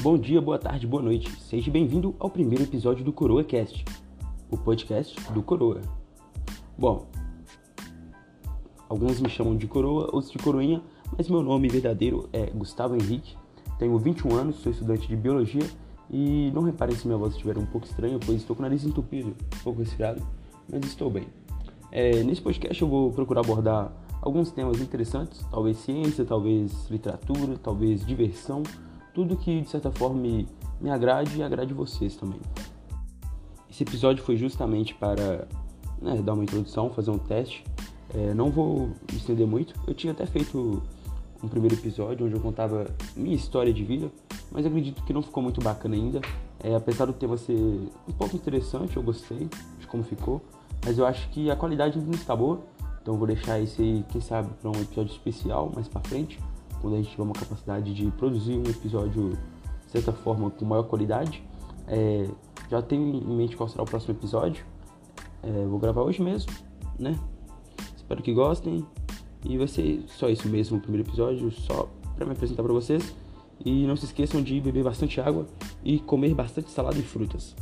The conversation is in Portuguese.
Bom dia, boa tarde, boa noite. Seja bem-vindo ao primeiro episódio do Coroa Cast, o podcast do Coroa. Bom, alguns me chamam de Coroa, outros de Coroinha, mas meu nome verdadeiro é Gustavo Henrique. Tenho 21 anos, sou estudante de biologia e não reparem se minha voz estiver um pouco estranha, pois estou com o nariz entupido, um pouco resfriado, mas estou bem. É, nesse podcast eu vou procurar abordar alguns temas interessantes, talvez ciência, talvez literatura, talvez diversão, tudo que de certa forma me, me agrade e agrade vocês também. Esse episódio foi justamente para né, dar uma introdução, fazer um teste. É, não vou me estender muito, eu tinha até feito um primeiro episódio onde eu contava minha história de vida, mas acredito que não ficou muito bacana ainda. É, apesar do tema ser um pouco interessante, eu gostei de como ficou, mas eu acho que a qualidade não está boa. Então vou deixar esse aí, quem sabe, para um episódio especial mais para frente, quando a gente tiver uma capacidade de produzir um episódio de certa forma com maior qualidade. É, já tenho em mente qual será o próximo episódio. É, vou gravar hoje mesmo, né? Espero que gostem. E vai ser só isso mesmo, o primeiro episódio, só para me apresentar para vocês. E não se esqueçam de beber bastante água e comer bastante salada e frutas.